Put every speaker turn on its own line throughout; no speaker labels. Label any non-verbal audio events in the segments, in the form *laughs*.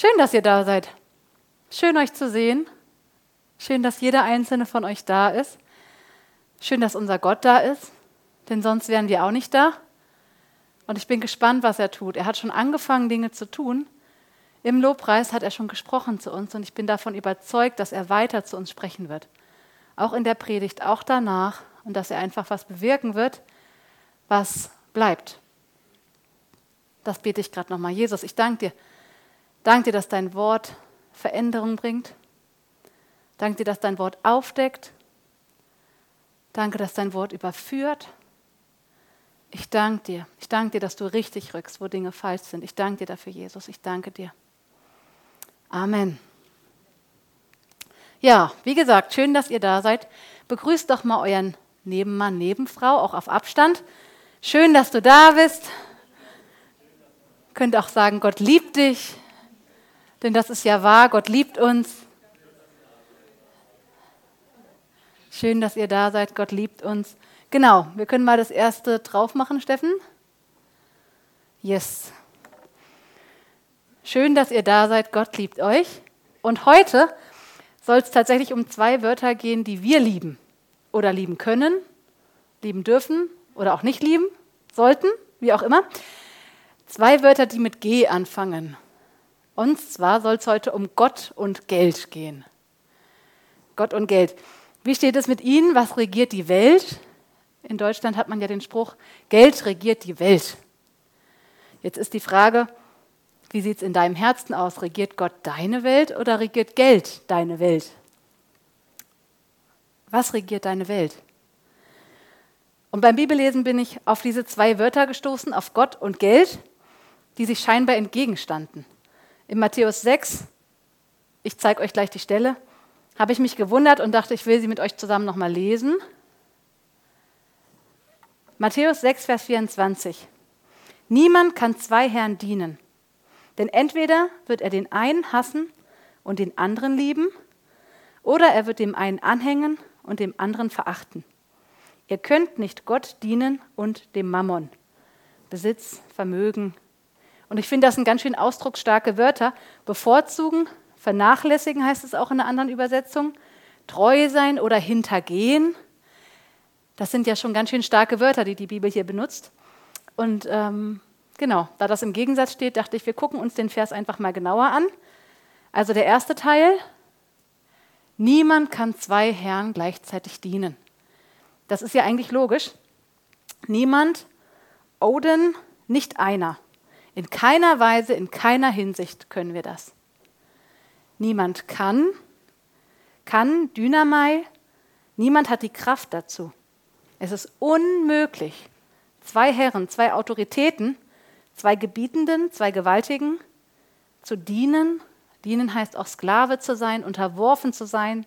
Schön, dass ihr da seid. Schön euch zu sehen. Schön, dass jeder einzelne von euch da ist. Schön, dass unser Gott da ist, denn sonst wären wir auch nicht da. Und ich bin gespannt, was er tut. Er hat schon angefangen, Dinge zu tun. Im Lobpreis hat er schon gesprochen zu uns und ich bin davon überzeugt, dass er weiter zu uns sprechen wird. Auch in der Predigt, auch danach und dass er einfach was bewirken wird, was bleibt. Das bete ich gerade nochmal. Jesus, ich danke dir. Danke dir, dass dein Wort Veränderung bringt. Danke dir, dass dein Wort aufdeckt. Danke, dass dein Wort überführt. Ich danke dir. Ich danke dir, dass du richtig rückst, wo Dinge falsch sind. Ich danke dir dafür, Jesus. Ich danke dir. Amen. Ja, wie gesagt, schön, dass ihr da seid. Begrüßt doch mal euren Nebenmann, Nebenfrau, auch auf Abstand. Schön, dass du da bist. Könnt auch sagen, Gott liebt dich, denn das ist ja wahr, Gott liebt uns. Schön, dass ihr da seid, Gott liebt uns. Genau, wir können mal das erste drauf machen, Steffen. Yes. Schön, dass ihr da seid, Gott liebt euch. Und heute soll es tatsächlich um zwei Wörter gehen, die wir lieben oder lieben können, lieben dürfen oder auch nicht lieben sollten, wie auch immer. Zwei Wörter, die mit G anfangen. Und zwar soll es heute um Gott und Geld gehen. Gott und Geld. Wie steht es mit Ihnen? Was regiert die Welt? In Deutschland hat man ja den Spruch, Geld regiert die Welt. Jetzt ist die Frage, wie sieht es in deinem Herzen aus? Regiert Gott deine Welt oder regiert Geld deine Welt? Was regiert deine Welt? Und beim Bibellesen bin ich auf diese zwei Wörter gestoßen, auf Gott und Geld, die sich scheinbar entgegenstanden. In Matthäus 6, ich zeige euch gleich die Stelle, habe ich mich gewundert und dachte, ich will sie mit euch zusammen nochmal lesen. Matthäus 6, Vers 24. Niemand kann zwei Herren dienen, denn entweder wird er den einen hassen und den anderen lieben, oder er wird dem einen anhängen und dem anderen verachten. Ihr könnt nicht Gott dienen und dem Mammon. Besitz, Vermögen. Und ich finde, das sind ganz schön ausdrucksstarke Wörter. Bevorzugen, vernachlässigen heißt es auch in einer anderen Übersetzung. Treu sein oder hintergehen. Das sind ja schon ganz schön starke Wörter, die die Bibel hier benutzt. Und ähm, genau, da das im Gegensatz steht, dachte ich, wir gucken uns den Vers einfach mal genauer an. Also der erste Teil, niemand kann zwei Herren gleichzeitig dienen. Das ist ja eigentlich logisch. Niemand, Odin, nicht einer. In keiner Weise, in keiner Hinsicht können wir das. Niemand kann, kann, Dynamai, niemand hat die Kraft dazu. Es ist unmöglich, zwei Herren, zwei Autoritäten, zwei Gebietenden, zwei Gewaltigen zu dienen. Dienen heißt auch Sklave zu sein, unterworfen zu sein,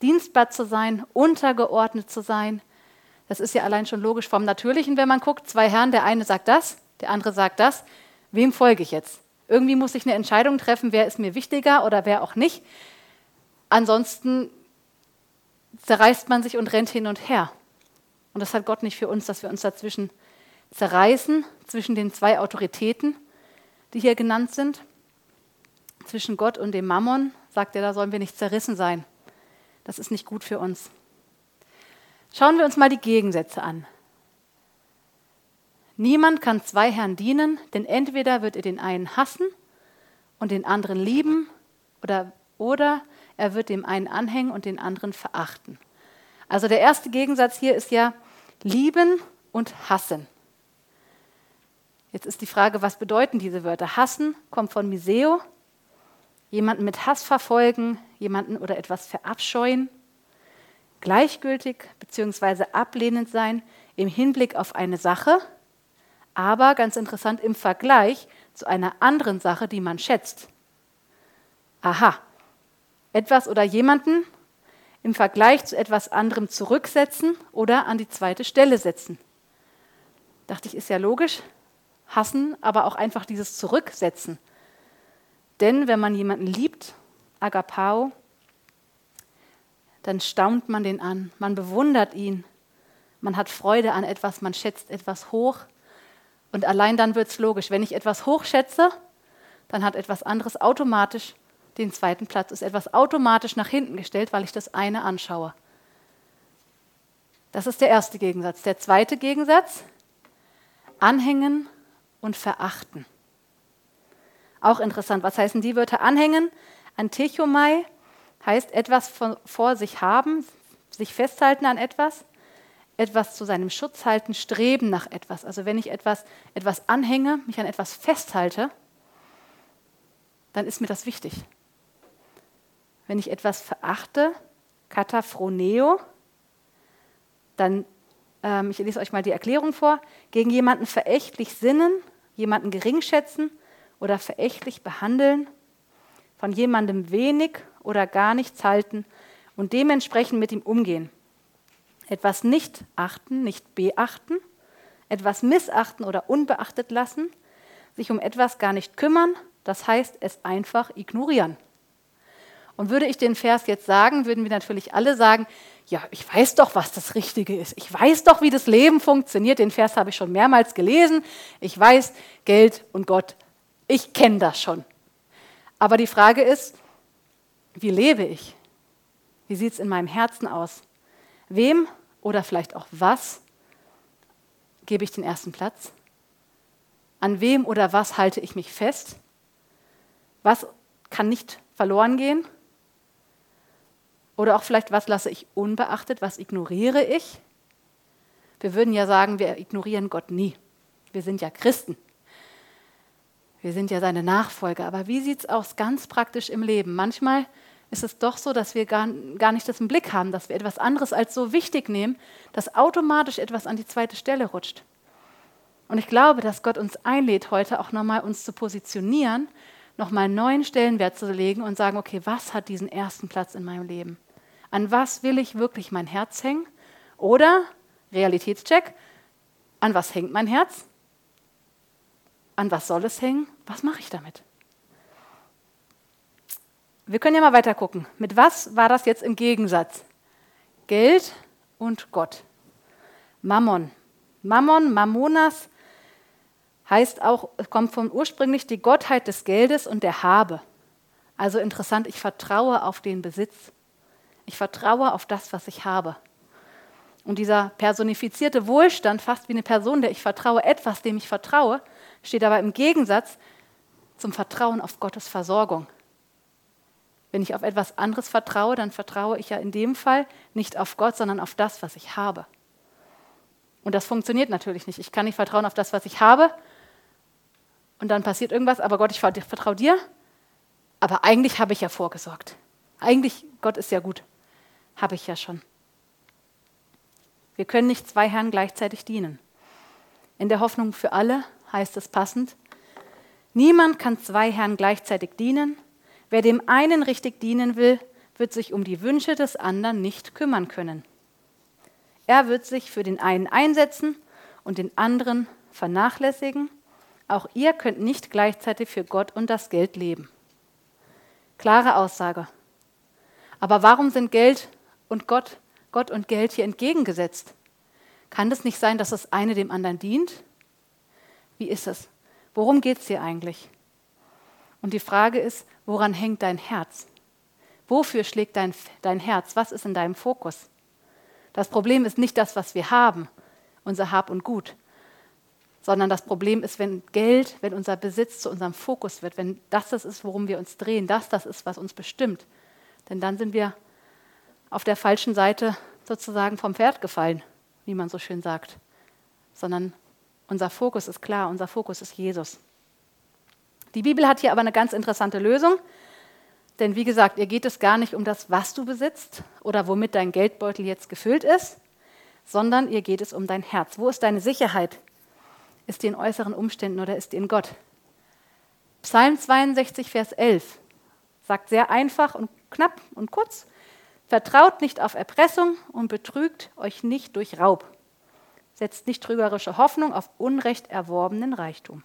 dienstbar zu sein, untergeordnet zu sein, das ist ja allein schon logisch vom Natürlichen, wenn man guckt. Zwei Herren, der eine sagt das, der andere sagt das. Wem folge ich jetzt? Irgendwie muss ich eine Entscheidung treffen, wer ist mir wichtiger oder wer auch nicht. Ansonsten zerreißt man sich und rennt hin und her. Und das hat Gott nicht für uns, dass wir uns dazwischen zerreißen, zwischen den zwei Autoritäten, die hier genannt sind. Zwischen Gott und dem Mammon, sagt er, da sollen wir nicht zerrissen sein. Das ist nicht gut für uns. Schauen wir uns mal die Gegensätze an. Niemand kann zwei Herren dienen, denn entweder wird er den einen hassen und den anderen lieben oder, oder er wird dem einen anhängen und den anderen verachten. Also der erste Gegensatz hier ist ja lieben und hassen. Jetzt ist die Frage, was bedeuten diese Wörter? Hassen kommt von Miseo, jemanden mit Hass verfolgen, jemanden oder etwas verabscheuen gleichgültig bzw. ablehnend sein im Hinblick auf eine Sache, aber ganz interessant im Vergleich zu einer anderen Sache, die man schätzt. Aha, etwas oder jemanden im Vergleich zu etwas anderem zurücksetzen oder an die zweite Stelle setzen. Dachte ich, ist ja logisch. Hassen, aber auch einfach dieses Zurücksetzen. Denn wenn man jemanden liebt, Agapao, dann staunt man den an, man bewundert ihn, man hat Freude an etwas, man schätzt etwas hoch. Und allein dann wird es logisch. Wenn ich etwas hochschätze, dann hat etwas anderes automatisch den zweiten Platz, ist etwas automatisch nach hinten gestellt, weil ich das eine anschaue. Das ist der erste Gegensatz. Der zweite Gegensatz, anhängen und verachten. Auch interessant, was heißen die Wörter anhängen? Antechomai heißt etwas von, vor sich haben, sich festhalten an etwas, etwas zu seinem Schutz halten, streben nach etwas. Also wenn ich etwas, etwas anhänge, mich an etwas festhalte, dann ist mir das wichtig. Wenn ich etwas verachte, kataphroneo, dann, ähm, ich lese euch mal die Erklärung vor, gegen jemanden verächtlich sinnen, jemanden geringschätzen oder verächtlich behandeln, von jemandem wenig oder gar nichts halten und dementsprechend mit ihm umgehen. Etwas nicht achten, nicht beachten, etwas missachten oder unbeachtet lassen, sich um etwas gar nicht kümmern, das heißt es einfach ignorieren. Und würde ich den Vers jetzt sagen, würden wir natürlich alle sagen, ja, ich weiß doch, was das Richtige ist. Ich weiß doch, wie das Leben funktioniert. Den Vers habe ich schon mehrmals gelesen. Ich weiß, Geld und Gott, ich kenne das schon. Aber die Frage ist, wie lebe ich? Wie sieht es in meinem Herzen aus? Wem oder vielleicht auch was gebe ich den ersten Platz? An wem oder was halte ich mich fest? Was kann nicht verloren gehen? Oder auch vielleicht, was lasse ich unbeachtet, was ignoriere ich? Wir würden ja sagen, wir ignorieren Gott nie. Wir sind ja Christen. Wir sind ja seine Nachfolger. Aber wie sieht es aus ganz praktisch im Leben? Manchmal ist es doch so, dass wir gar, gar nicht das im Blick haben, dass wir etwas anderes als so wichtig nehmen, dass automatisch etwas an die zweite Stelle rutscht. Und ich glaube, dass Gott uns einlädt, heute auch nochmal uns zu positionieren nochmal einen neuen Stellenwert zu legen und sagen, okay, was hat diesen ersten Platz in meinem Leben? An was will ich wirklich mein Herz hängen? Oder, Realitätscheck, an was hängt mein Herz? An was soll es hängen? Was mache ich damit? Wir können ja mal weiter gucken. Mit was war das jetzt im Gegensatz? Geld und Gott. Mammon. Mammon, Mammonas heißt auch, kommt von ursprünglich die Gottheit des Geldes und der Habe. Also interessant, ich vertraue auf den Besitz. Ich vertraue auf das, was ich habe. Und dieser personifizierte Wohlstand, fast wie eine Person, der ich vertraue, etwas, dem ich vertraue, steht aber im Gegensatz zum Vertrauen auf Gottes Versorgung. Wenn ich auf etwas anderes vertraue, dann vertraue ich ja in dem Fall nicht auf Gott, sondern auf das, was ich habe. Und das funktioniert natürlich nicht. Ich kann nicht vertrauen auf das, was ich habe, und dann passiert irgendwas, aber Gott, ich vertraue dir. Aber eigentlich habe ich ja vorgesorgt. Eigentlich, Gott ist ja gut. Habe ich ja schon. Wir können nicht zwei Herren gleichzeitig dienen. In der Hoffnung für alle heißt es passend, niemand kann zwei Herren gleichzeitig dienen. Wer dem einen richtig dienen will, wird sich um die Wünsche des anderen nicht kümmern können. Er wird sich für den einen einsetzen und den anderen vernachlässigen auch ihr könnt nicht gleichzeitig für Gott und das Geld leben. Klare Aussage. Aber warum sind Geld und Gott, Gott und Geld hier entgegengesetzt? Kann es nicht sein, dass das eine dem anderen dient? Wie ist es? Worum geht es hier eigentlich? Und die Frage ist, woran hängt dein Herz? Wofür schlägt dein, dein Herz? Was ist in deinem Fokus? Das Problem ist nicht das, was wir haben, unser Hab und Gut, sondern das Problem ist, wenn Geld, wenn unser Besitz zu unserem Fokus wird, wenn das das ist, worum wir uns drehen, das das ist, was uns bestimmt, denn dann sind wir auf der falschen Seite sozusagen vom Pferd gefallen, wie man so schön sagt, sondern unser Fokus ist klar, unser Fokus ist Jesus. Die Bibel hat hier aber eine ganz interessante Lösung, denn wie gesagt, ihr geht es gar nicht um das, was du besitzt oder womit dein Geldbeutel jetzt gefüllt ist, sondern ihr geht es um dein Herz. Wo ist deine Sicherheit? Ist die in äußeren Umständen oder ist die in Gott? Psalm 62, Vers 11 sagt sehr einfach und knapp und kurz, vertraut nicht auf Erpressung und betrügt euch nicht durch Raub. Setzt nicht trügerische Hoffnung auf unrecht erworbenen Reichtum.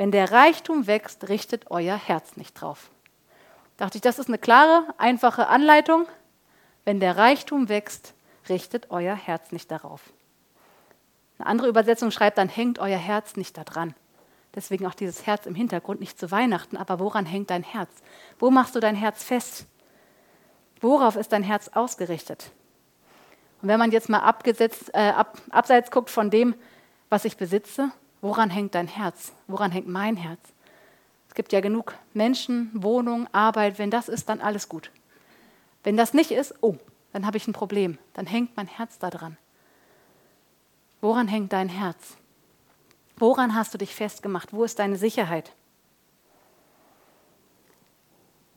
Wenn der Reichtum wächst, richtet euer Herz nicht drauf. Dachte ich, das ist eine klare, einfache Anleitung. Wenn der Reichtum wächst, richtet euer Herz nicht darauf. Eine andere Übersetzung schreibt dann, hängt euer Herz nicht daran. Deswegen auch dieses Herz im Hintergrund, nicht zu Weihnachten, aber woran hängt dein Herz? Wo machst du dein Herz fest? Worauf ist dein Herz ausgerichtet? Und wenn man jetzt mal abgesetzt, äh, ab, abseits guckt von dem, was ich besitze, woran hängt dein Herz? Woran hängt mein Herz? Es gibt ja genug Menschen, Wohnung, Arbeit. Wenn das ist, dann alles gut. Wenn das nicht ist, oh, dann habe ich ein Problem. Dann hängt mein Herz daran. Woran hängt dein Herz? Woran hast du dich festgemacht? Wo ist deine Sicherheit?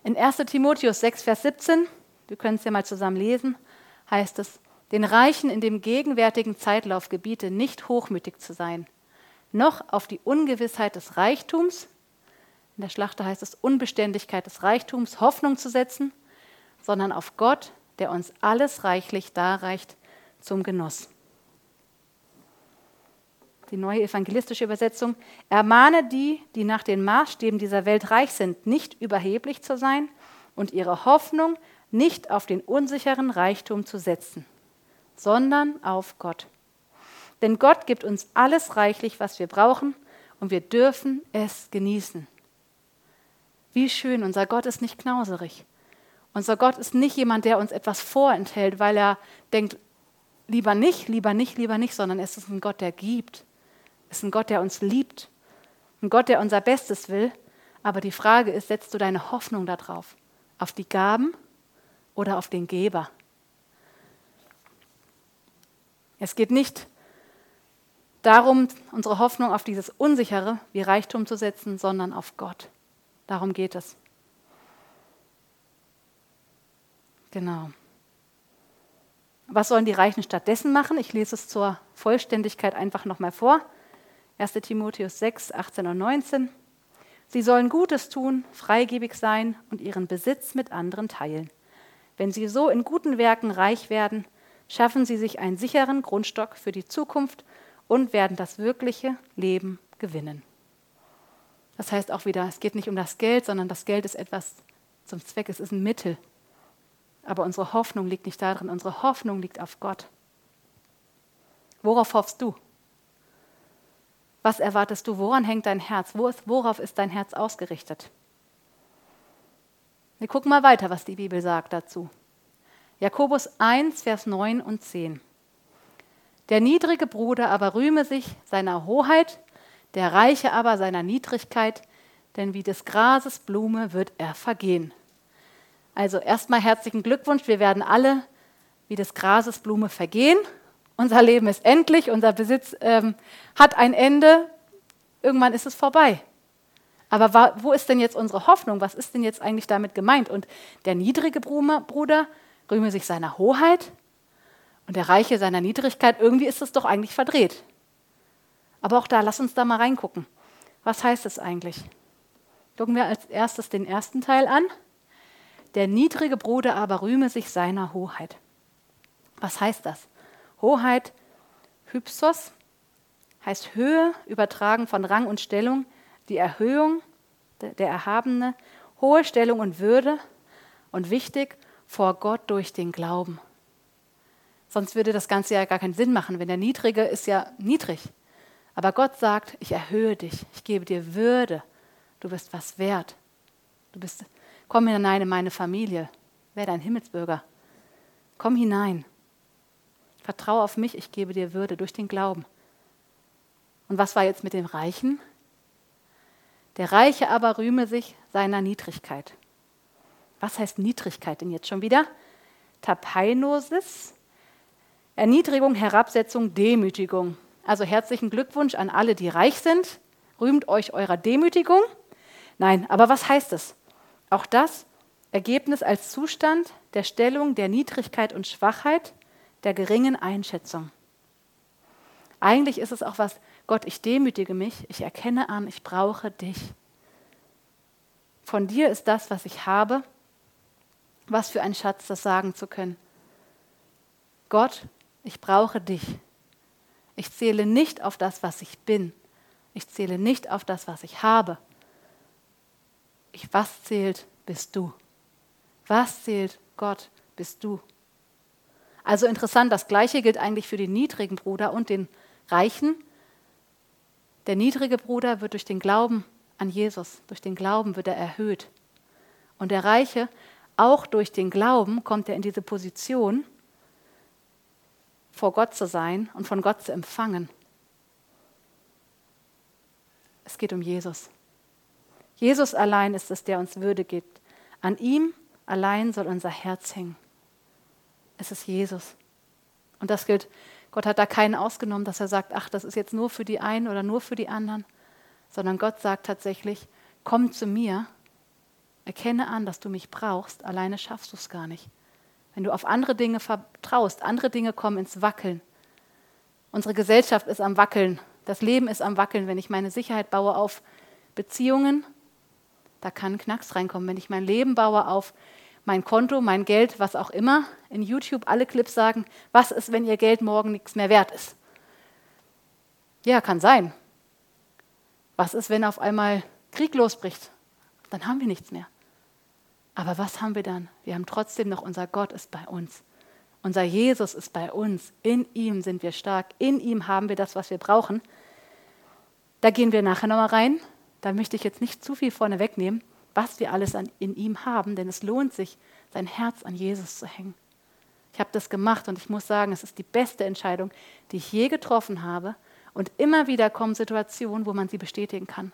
In 1 Timotheus 6, Vers 17, wir können es ja mal zusammen lesen, heißt es, den Reichen in dem gegenwärtigen Zeitlauf gebiete, nicht hochmütig zu sein, noch auf die Ungewissheit des Reichtums, in der Schlachter heißt es Unbeständigkeit des Reichtums, Hoffnung zu setzen, sondern auf Gott, der uns alles reichlich darreicht zum Genuss. Die neue evangelistische Übersetzung, ermahne die, die nach den Maßstäben dieser Welt reich sind, nicht überheblich zu sein und ihre Hoffnung nicht auf den unsicheren Reichtum zu setzen, sondern auf Gott. Denn Gott gibt uns alles reichlich, was wir brauchen, und wir dürfen es genießen. Wie schön, unser Gott ist nicht knauserig. Unser Gott ist nicht jemand, der uns etwas vorenthält, weil er denkt, lieber nicht, lieber nicht, lieber nicht, sondern es ist ein Gott, der gibt. Es ist ein Gott, der uns liebt. Ein Gott, der unser Bestes will. Aber die Frage ist, setzt du deine Hoffnung darauf? Auf die Gaben oder auf den Geber? Es geht nicht darum, unsere Hoffnung auf dieses Unsichere wie Reichtum zu setzen, sondern auf Gott. Darum geht es. Genau. Was sollen die Reichen stattdessen machen? Ich lese es zur Vollständigkeit einfach nochmal vor. 1 Timotheus 6, 18 und 19. Sie sollen Gutes tun, freigebig sein und ihren Besitz mit anderen teilen. Wenn sie so in guten Werken reich werden, schaffen sie sich einen sicheren Grundstock für die Zukunft und werden das wirkliche Leben gewinnen. Das heißt auch wieder, es geht nicht um das Geld, sondern das Geld ist etwas zum Zweck, es ist ein Mittel. Aber unsere Hoffnung liegt nicht darin, unsere Hoffnung liegt auf Gott. Worauf hoffst du? Was erwartest du? Woran hängt dein Herz? Worauf ist dein Herz ausgerichtet? Wir gucken mal weiter, was die Bibel sagt dazu. Jakobus 1, Vers 9 und 10. Der niedrige Bruder aber rühme sich seiner Hoheit, der Reiche aber seiner Niedrigkeit, denn wie des Grases Blume wird er vergehen. Also erstmal herzlichen Glückwunsch, wir werden alle wie des Grases Blume vergehen. Unser Leben ist endlich, unser Besitz ähm, hat ein Ende, irgendwann ist es vorbei. Aber wo ist denn jetzt unsere Hoffnung? Was ist denn jetzt eigentlich damit gemeint? Und der niedrige Bruder rühme sich seiner Hoheit und der Reiche seiner Niedrigkeit. Irgendwie ist es doch eigentlich verdreht. Aber auch da, lass uns da mal reingucken. Was heißt es eigentlich? Gucken wir als erstes den ersten Teil an. Der niedrige Bruder aber rühme sich seiner Hoheit. Was heißt das? Hoheit, Hypsos, heißt Höhe, übertragen von Rang und Stellung, die Erhöhung, der Erhabene, hohe Stellung und Würde und wichtig, vor Gott durch den Glauben. Sonst würde das Ganze ja gar keinen Sinn machen, wenn der Niedrige ist ja niedrig. Aber Gott sagt, ich erhöhe dich, ich gebe dir Würde, du bist was wert. Du bist, komm hinein in meine Familie, werde ein Himmelsbürger. Komm hinein. Vertraue auf mich, ich gebe dir Würde durch den Glauben. Und was war jetzt mit dem Reichen? Der Reiche aber rühme sich seiner Niedrigkeit. Was heißt Niedrigkeit denn jetzt schon wieder? Tapeinosis, Erniedrigung, Herabsetzung, Demütigung. Also herzlichen Glückwunsch an alle, die reich sind. Rühmt euch eurer Demütigung. Nein, aber was heißt es? Auch das Ergebnis als Zustand der Stellung der Niedrigkeit und Schwachheit, der geringen Einschätzung. Eigentlich ist es auch was, Gott, ich demütige mich, ich erkenne an, ich brauche dich. Von dir ist das, was ich habe. Was für ein Schatz, das sagen zu können. Gott, ich brauche dich. Ich zähle nicht auf das, was ich bin. Ich zähle nicht auf das, was ich habe. Ich, was zählt, bist du. Was zählt, Gott, bist du. Also interessant, das Gleiche gilt eigentlich für den niedrigen Bruder und den Reichen. Der niedrige Bruder wird durch den Glauben an Jesus, durch den Glauben wird er erhöht. Und der Reiche, auch durch den Glauben, kommt er in diese Position, vor Gott zu sein und von Gott zu empfangen. Es geht um Jesus. Jesus allein ist es, der uns Würde gibt. An ihm allein soll unser Herz hängen. Es ist Jesus. Und das gilt, Gott hat da keinen ausgenommen, dass er sagt, ach, das ist jetzt nur für die einen oder nur für die anderen, sondern Gott sagt tatsächlich, komm zu mir, erkenne an, dass du mich brauchst, alleine schaffst du es gar nicht. Wenn du auf andere Dinge vertraust, andere Dinge kommen ins Wackeln. Unsere Gesellschaft ist am Wackeln, das Leben ist am Wackeln. Wenn ich meine Sicherheit baue auf Beziehungen, da kann Knacks reinkommen. Wenn ich mein Leben baue auf mein Konto, mein Geld, was auch immer, in YouTube alle Clips sagen, was ist, wenn ihr Geld morgen nichts mehr wert ist? Ja, kann sein. Was ist, wenn auf einmal Krieg losbricht? Dann haben wir nichts mehr. Aber was haben wir dann? Wir haben trotzdem noch unser Gott ist bei uns. Unser Jesus ist bei uns. In ihm sind wir stark. In ihm haben wir das, was wir brauchen. Da gehen wir nachher nochmal rein. Da möchte ich jetzt nicht zu viel vorne wegnehmen, was wir alles an, in ihm haben, denn es lohnt sich, sein Herz an Jesus zu hängen. Ich habe das gemacht und ich muss sagen, es ist die beste Entscheidung, die ich je getroffen habe. Und immer wieder kommen Situationen, wo man sie bestätigen kann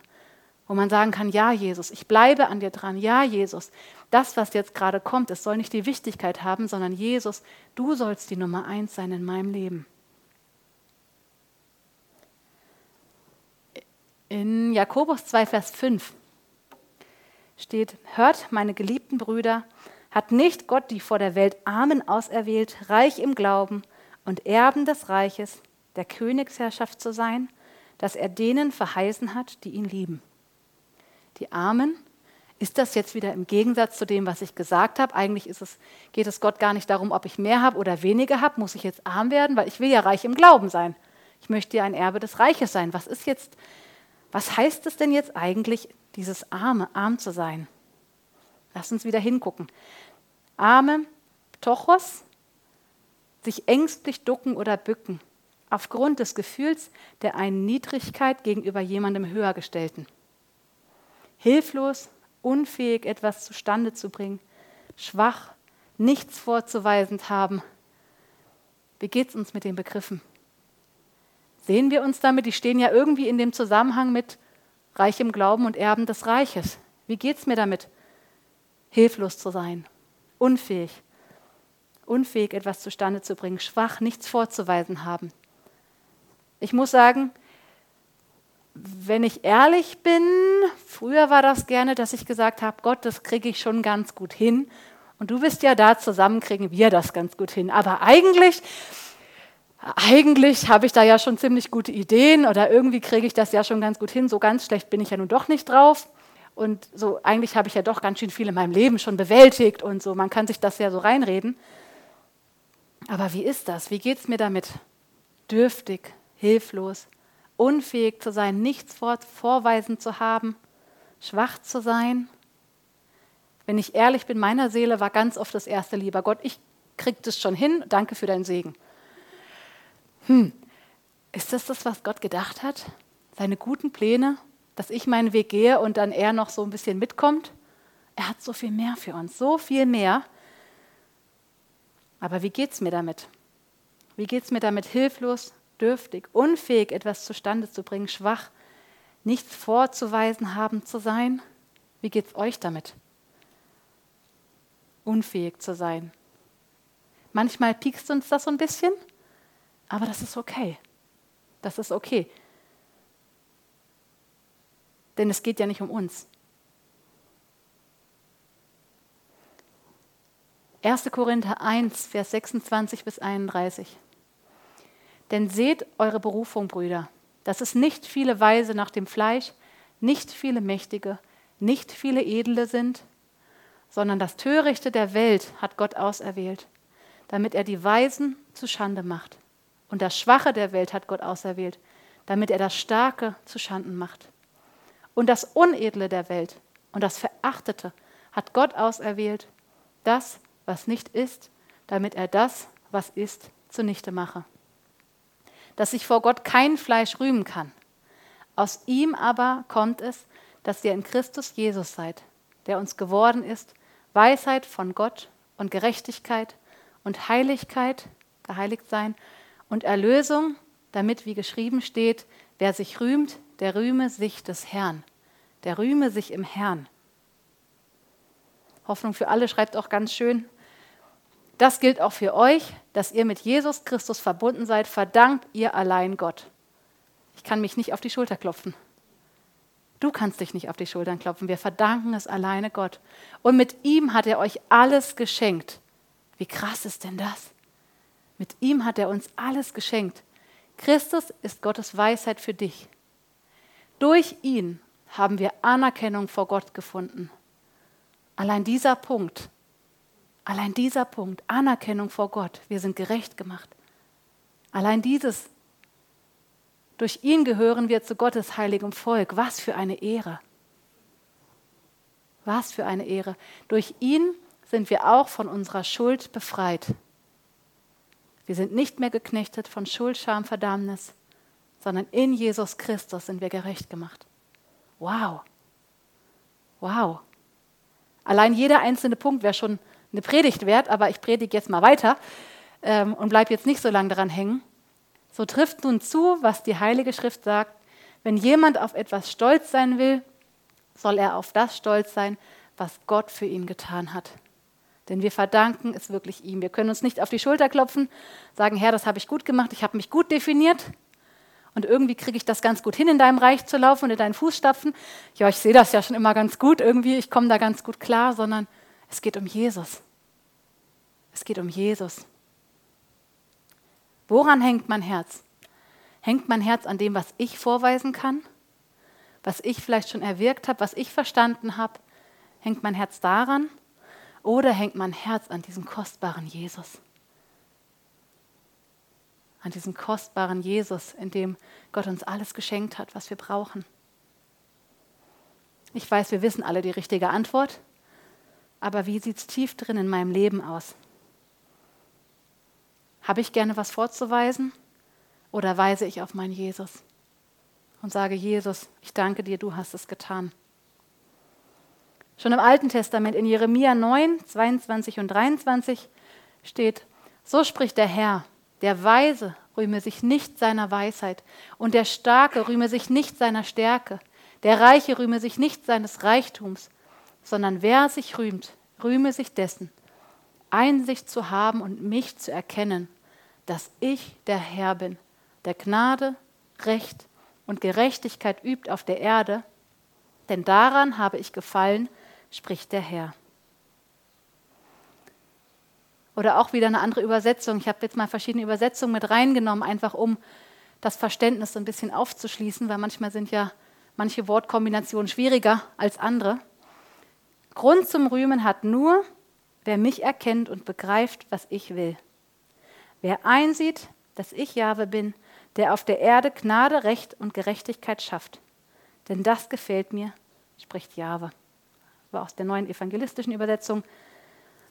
wo man sagen kann, ja Jesus, ich bleibe an dir dran, ja Jesus, das, was jetzt gerade kommt, es soll nicht die Wichtigkeit haben, sondern Jesus, du sollst die Nummer eins sein in meinem Leben. In Jakobus 2, Vers 5 steht, hört, meine geliebten Brüder, hat nicht Gott die vor der Welt Armen auserwählt, reich im Glauben und Erben des Reiches, der Königsherrschaft zu sein, dass er denen verheißen hat, die ihn lieben die Armen. Ist das jetzt wieder im Gegensatz zu dem, was ich gesagt habe? Eigentlich es, geht es Gott gar nicht darum, ob ich mehr habe oder weniger habe. Muss ich jetzt arm werden? Weil ich will ja reich im Glauben sein. Ich möchte ja ein Erbe des Reiches sein. Was ist jetzt, was heißt es denn jetzt eigentlich, dieses Arme, arm zu sein? Lass uns wieder hingucken. Arme, Tochos, sich ängstlich ducken oder bücken, aufgrund des Gefühls der einen Niedrigkeit gegenüber jemandem höhergestellten hilflos, unfähig, etwas zustande zu bringen, schwach, nichts vorzuweisend haben. Wie geht es uns mit den Begriffen? Sehen wir uns damit? Die stehen ja irgendwie in dem Zusammenhang mit reichem Glauben und Erben des Reiches. Wie geht es mir damit? Hilflos zu sein, unfähig, unfähig, etwas zustande zu bringen, schwach, nichts vorzuweisen haben. Ich muss sagen, wenn ich ehrlich bin, früher war das gerne, dass ich gesagt habe, Gott, das kriege ich schon ganz gut hin. Und du bist ja da, zusammen kriegen wir das ganz gut hin. Aber eigentlich, eigentlich habe ich da ja schon ziemlich gute Ideen oder irgendwie kriege ich das ja schon ganz gut hin. So ganz schlecht bin ich ja nun doch nicht drauf. Und so eigentlich habe ich ja doch ganz schön viel in meinem Leben schon bewältigt und so. Man kann sich das ja so reinreden. Aber wie ist das? Wie geht es mir damit? Dürftig, hilflos, unfähig zu sein, nichts vor, vorweisen zu haben, schwach zu sein. Wenn ich ehrlich bin, meiner Seele war ganz oft das erste lieber Gott, ich krieg das schon hin, danke für deinen Segen. Hm, ist das das, was Gott gedacht hat? Seine guten Pläne, dass ich meinen Weg gehe und dann er noch so ein bisschen mitkommt? Er hat so viel mehr für uns, so viel mehr. Aber wie geht es mir damit? Wie geht es mir damit hilflos, dürftig, unfähig, etwas zustande zu bringen, schwach, nichts vorzuweisen haben zu sein? Wie geht es euch damit? Unfähig zu sein. Manchmal piekst uns das so ein bisschen, aber das ist okay. Das ist okay. Denn es geht ja nicht um uns. 1. Korinther 1, Vers 26 bis 31. Denn seht eure Berufung, Brüder, dass es nicht viele Weise nach dem Fleisch, nicht viele Mächtige, nicht viele Edle sind, sondern das Törichte der Welt hat Gott auserwählt, damit er die Weisen zu Schande macht. Und das Schwache der Welt hat Gott auserwählt, damit er das Starke zu Schanden macht. Und das Unedle der Welt und das Verachtete hat Gott auserwählt, das, was nicht ist, damit er das, was ist, zunichte mache dass sich vor Gott kein Fleisch rühmen kann. Aus ihm aber kommt es, dass ihr in Christus Jesus seid, der uns geworden ist, Weisheit von Gott und Gerechtigkeit und Heiligkeit, geheiligt sein, und Erlösung, damit, wie geschrieben steht, wer sich rühmt, der rühme sich des Herrn. Der rühme sich im Herrn. Hoffnung für alle schreibt auch ganz schön, das gilt auch für euch, dass ihr mit Jesus Christus verbunden seid, verdankt ihr allein Gott. Ich kann mich nicht auf die Schulter klopfen. Du kannst dich nicht auf die Schultern klopfen. Wir verdanken es alleine Gott. Und mit ihm hat er euch alles geschenkt. Wie krass ist denn das? Mit ihm hat er uns alles geschenkt. Christus ist Gottes Weisheit für dich. Durch ihn haben wir Anerkennung vor Gott gefunden. Allein dieser Punkt Allein dieser Punkt, Anerkennung vor Gott, wir sind gerecht gemacht. Allein dieses, durch ihn gehören wir zu Gottes heiligem Volk. Was für eine Ehre. Was für eine Ehre. Durch ihn sind wir auch von unserer Schuld befreit. Wir sind nicht mehr geknechtet von Schuld, Scham, Verdammnis, sondern in Jesus Christus sind wir gerecht gemacht. Wow. Wow. Allein jeder einzelne Punkt wäre schon eine Predigt wert, aber ich predige jetzt mal weiter ähm, und bleibe jetzt nicht so lange daran hängen. So trifft nun zu, was die Heilige Schrift sagt. Wenn jemand auf etwas stolz sein will, soll er auf das stolz sein, was Gott für ihn getan hat. Denn wir verdanken es wirklich ihm. Wir können uns nicht auf die Schulter klopfen, sagen, Herr, das habe ich gut gemacht, ich habe mich gut definiert und irgendwie kriege ich das ganz gut hin, in deinem Reich zu laufen und in deinen Fußstapfen. Ja, ich sehe das ja schon immer ganz gut, irgendwie, ich komme da ganz gut klar, sondern es geht um Jesus. Es geht um Jesus. Woran hängt mein Herz? Hängt mein Herz an dem, was ich vorweisen kann? Was ich vielleicht schon erwirkt habe, was ich verstanden habe? Hängt mein Herz daran? Oder hängt mein Herz an diesem kostbaren Jesus? An diesem kostbaren Jesus, in dem Gott uns alles geschenkt hat, was wir brauchen. Ich weiß, wir wissen alle die richtige Antwort aber wie sieht es tief drin in meinem Leben aus? Habe ich gerne was vorzuweisen oder weise ich auf meinen Jesus und sage, Jesus, ich danke dir, du hast es getan. Schon im Alten Testament in Jeremia 9, 22 und 23 steht, so spricht der Herr, der Weise rühme sich nicht seiner Weisheit und der Starke rühme sich nicht seiner Stärke, der Reiche rühme sich nicht seines Reichtums, sondern wer sich rühmt, rühme sich dessen, Einsicht zu haben und mich zu erkennen, dass ich der Herr bin, der Gnade, Recht und Gerechtigkeit übt auf der Erde, denn daran habe ich gefallen, spricht der Herr. Oder auch wieder eine andere Übersetzung. Ich habe jetzt mal verschiedene Übersetzungen mit reingenommen, einfach um das Verständnis so ein bisschen aufzuschließen, weil manchmal sind ja manche Wortkombinationen schwieriger als andere. Grund zum Rühmen hat nur, wer mich erkennt und begreift, was ich will. Wer einsieht, dass ich Jahwe bin, der auf der Erde Gnade, Recht und Gerechtigkeit schafft. Denn das gefällt mir, spricht Jahwe. War aus der neuen evangelistischen Übersetzung.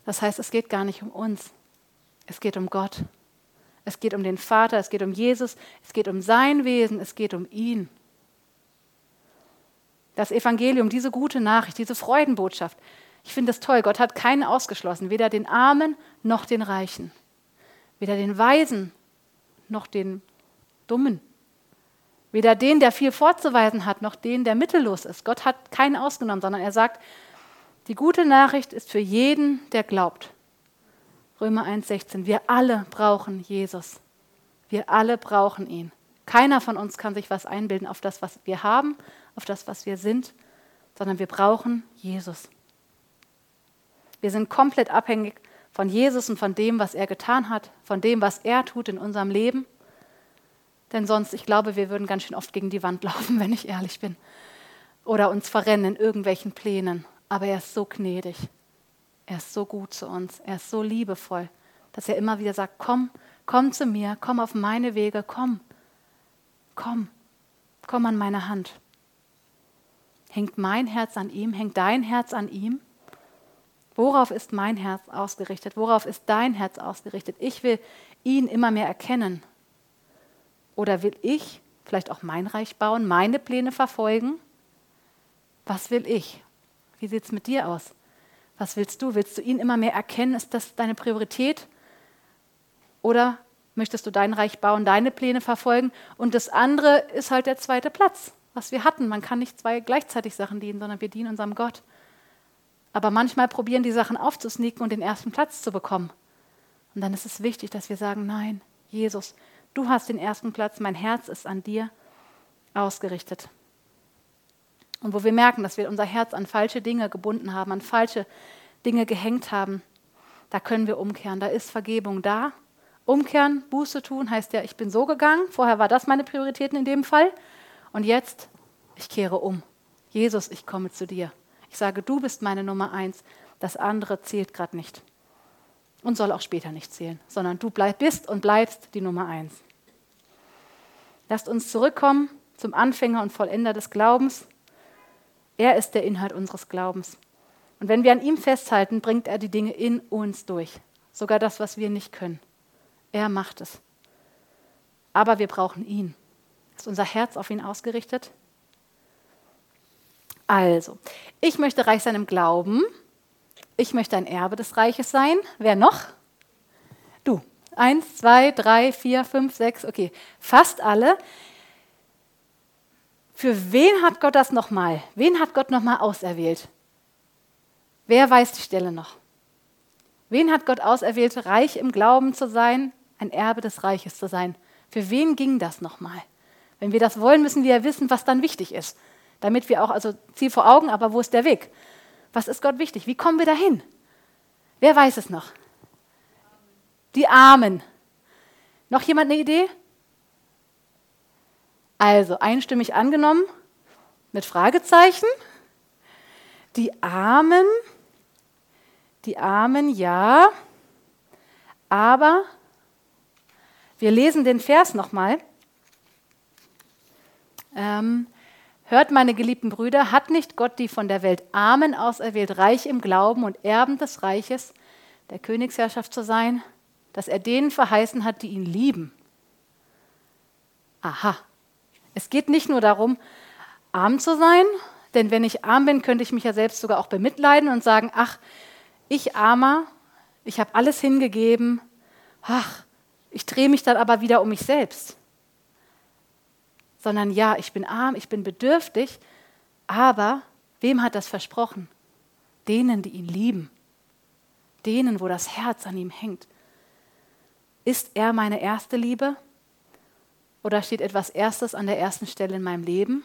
Das heißt, es geht gar nicht um uns. Es geht um Gott. Es geht um den Vater, es geht um Jesus, es geht um sein Wesen, es geht um ihn das Evangelium, diese gute Nachricht, diese Freudenbotschaft. Ich finde es toll. Gott hat keinen ausgeschlossen, weder den Armen noch den Reichen, weder den Weisen noch den Dummen, weder den, der viel vorzuweisen hat, noch den, der mittellos ist. Gott hat keinen ausgenommen, sondern er sagt, die gute Nachricht ist für jeden, der glaubt. Römer 1,16. Wir alle brauchen Jesus. Wir alle brauchen ihn. Keiner von uns kann sich was einbilden auf das, was wir haben, auf das, was wir sind, sondern wir brauchen Jesus. Wir sind komplett abhängig von Jesus und von dem, was er getan hat, von dem, was er tut in unserem Leben. Denn sonst, ich glaube, wir würden ganz schön oft gegen die Wand *laughs* laufen, wenn ich ehrlich bin. Oder uns verrennen in irgendwelchen Plänen. Aber er ist so gnädig. Er ist so gut zu uns. Er ist so liebevoll, dass er immer wieder sagt, komm, komm zu mir, komm auf meine Wege, komm, komm, komm an meine Hand. Hängt mein Herz an ihm? Hängt dein Herz an ihm? Worauf ist mein Herz ausgerichtet? Worauf ist dein Herz ausgerichtet? Ich will ihn immer mehr erkennen. Oder will ich vielleicht auch mein Reich bauen, meine Pläne verfolgen? Was will ich? Wie sieht es mit dir aus? Was willst du? Willst du ihn immer mehr erkennen? Ist das deine Priorität? Oder möchtest du dein Reich bauen, deine Pläne verfolgen? Und das andere ist halt der zweite Platz, was wir hatten. Man kann nicht zwei gleichzeitig Sachen dienen, sondern wir dienen unserem Gott. Aber manchmal probieren die Sachen aufzusneaken und den ersten Platz zu bekommen. Und dann ist es wichtig, dass wir sagen, nein, Jesus, du hast den ersten Platz, mein Herz ist an dir ausgerichtet. Und wo wir merken, dass wir unser Herz an falsche Dinge gebunden haben, an falsche Dinge gehängt haben, da können wir umkehren. Da ist Vergebung da. Umkehren, Buße tun, heißt ja, ich bin so gegangen. Vorher war das meine Prioritäten in dem Fall. Und jetzt, ich kehre um. Jesus, ich komme zu dir. Ich sage, du bist meine Nummer eins. Das andere zählt gerade nicht. Und soll auch später nicht zählen, sondern du bleib, bist und bleibst die Nummer eins. Lasst uns zurückkommen zum Anfänger und Vollender des Glaubens, er ist der Inhalt unseres Glaubens. Und wenn wir an ihm festhalten, bringt er die Dinge in uns durch. Sogar das, was wir nicht können. Er macht es. Aber wir brauchen ihn. Ist unser Herz auf ihn ausgerichtet? Also, ich möchte reich sein im Glauben. Ich möchte ein Erbe des Reiches sein. Wer noch? Du. Eins, zwei, drei, vier, fünf, sechs, okay. Fast alle. Für wen hat Gott das nochmal? Wen hat Gott nochmal auserwählt? Wer weiß die Stelle noch? Wen hat Gott auserwählt, reich im Glauben zu sein, ein Erbe des Reiches zu sein? Für wen ging das nochmal? Wenn wir das wollen, müssen wir ja wissen, was dann wichtig ist. Damit wir auch, also Ziel vor Augen, aber wo ist der Weg? Was ist Gott wichtig? Wie kommen wir dahin? Wer weiß es noch? Die Armen. Noch jemand eine Idee? Also einstimmig angenommen mit Fragezeichen. Die Armen, die Armen, ja, aber wir lesen den Vers nochmal. Ähm, Hört, meine geliebten Brüder, hat nicht Gott die von der Welt Armen auserwählt, reich im Glauben und Erben des Reiches, der Königsherrschaft zu sein, dass er denen verheißen hat, die ihn lieben? Aha, es geht nicht nur darum, arm zu sein, denn wenn ich arm bin, könnte ich mich ja selbst sogar auch bemitleiden und sagen, ach, ich armer, ich habe alles hingegeben, ach, ich drehe mich dann aber wieder um mich selbst. Sondern ja, ich bin arm, ich bin bedürftig, aber wem hat das versprochen? Denen, die ihn lieben, denen, wo das Herz an ihm hängt. Ist er meine erste Liebe? Oder steht etwas Erstes an der ersten Stelle in meinem Leben?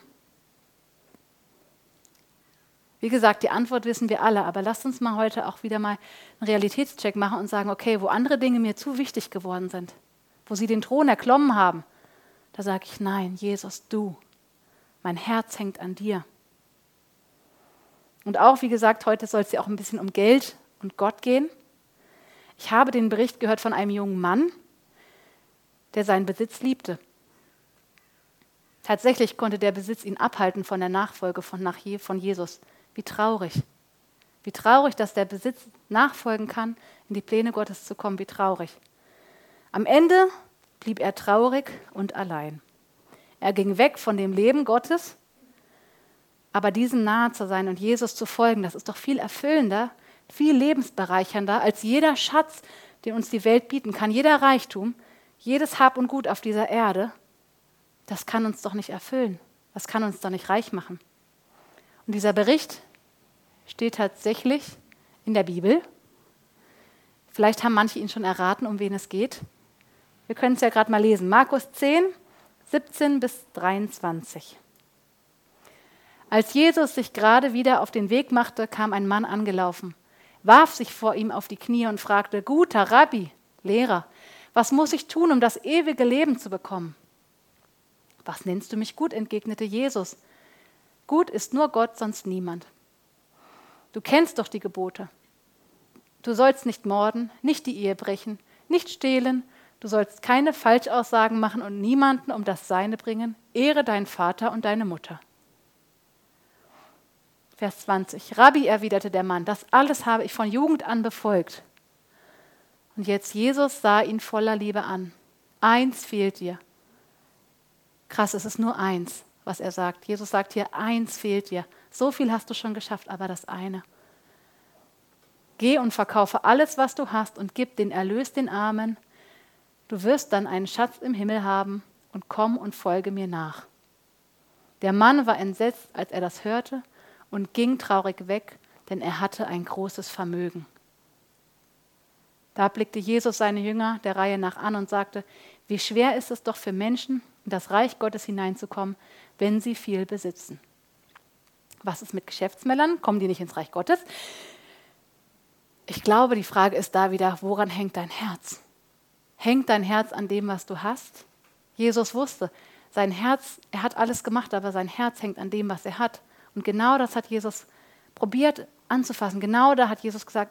Wie gesagt, die Antwort wissen wir alle, aber lasst uns mal heute auch wieder mal einen Realitätscheck machen und sagen, okay, wo andere Dinge mir zu wichtig geworden sind, wo sie den Thron erklommen haben, da sage ich, nein, Jesus, du, mein Herz hängt an dir. Und auch, wie gesagt, heute soll es ja auch ein bisschen um Geld und Gott gehen. Ich habe den Bericht gehört von einem jungen Mann, der seinen Besitz liebte. Tatsächlich konnte der Besitz ihn abhalten von der Nachfolge von, Jesus. Wie traurig. Wie traurig, dass der Besitz nachfolgen kann, in die Pläne Gottes zu kommen. Wie traurig. Am Ende blieb er traurig und allein. Er ging weg von dem Leben Gottes, aber diesem nahe zu sein und Jesus zu folgen, das ist doch viel erfüllender, viel lebensbereichernder als jeder Schatz, den uns die Welt bieten kann, jeder Reichtum, jedes Hab und Gut auf dieser Erde das kann uns doch nicht erfüllen. Das kann uns doch nicht reich machen. Und dieser Bericht steht tatsächlich in der Bibel. Vielleicht haben manche ihn schon erraten, um wen es geht. Wir können es ja gerade mal lesen. Markus 10, 17 bis 23. Als Jesus sich gerade wieder auf den Weg machte, kam ein Mann angelaufen, warf sich vor ihm auf die Knie und fragte, guter Rabbi, Lehrer, was muss ich tun, um das ewige Leben zu bekommen? Was nennst du mich gut? entgegnete Jesus. Gut ist nur Gott, sonst niemand. Du kennst doch die Gebote. Du sollst nicht morden, nicht die Ehe brechen, nicht stehlen, du sollst keine Falschaussagen machen und niemanden um das Seine bringen. Ehre deinen Vater und deine Mutter. Vers 20. Rabbi, erwiderte der Mann, das alles habe ich von Jugend an befolgt. Und jetzt Jesus sah ihn voller Liebe an. Eins fehlt dir. Krass, es ist nur eins, was er sagt. Jesus sagt hier, eins fehlt dir. So viel hast du schon geschafft, aber das eine. Geh und verkaufe alles, was du hast und gib den Erlös den Armen. Du wirst dann einen Schatz im Himmel haben und komm und folge mir nach. Der Mann war entsetzt, als er das hörte und ging traurig weg, denn er hatte ein großes Vermögen. Da blickte Jesus seine Jünger der Reihe nach an und sagte, wie schwer ist es doch für Menschen, in das Reich Gottes hineinzukommen, wenn sie viel besitzen. Was ist mit Geschäftsmännern? Kommen die nicht ins Reich Gottes? Ich glaube, die Frage ist da wieder, woran hängt dein Herz? Hängt dein Herz an dem, was du hast? Jesus wusste, sein Herz, er hat alles gemacht, aber sein Herz hängt an dem, was er hat. Und genau das hat Jesus probiert anzufassen. Genau da hat Jesus gesagt,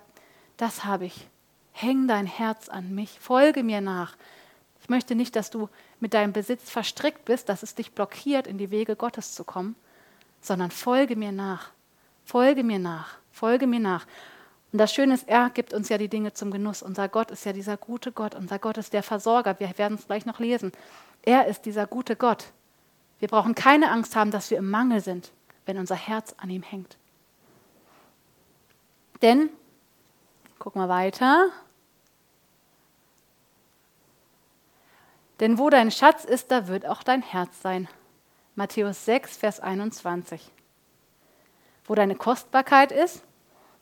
das habe ich. Häng dein Herz an mich, folge mir nach. Ich möchte nicht, dass du mit deinem Besitz verstrickt bist, dass es dich blockiert, in die Wege Gottes zu kommen, sondern folge mir nach. Folge mir nach. Folge mir nach. Und das Schöne ist, er gibt uns ja die Dinge zum Genuss. Unser Gott ist ja dieser gute Gott. Unser Gott ist der Versorger. Wir werden es gleich noch lesen. Er ist dieser gute Gott. Wir brauchen keine Angst haben, dass wir im Mangel sind, wenn unser Herz an ihm hängt. Denn, gucken wir weiter. Denn wo dein Schatz ist, da wird auch dein Herz sein. Matthäus 6, Vers 21. Wo deine Kostbarkeit ist,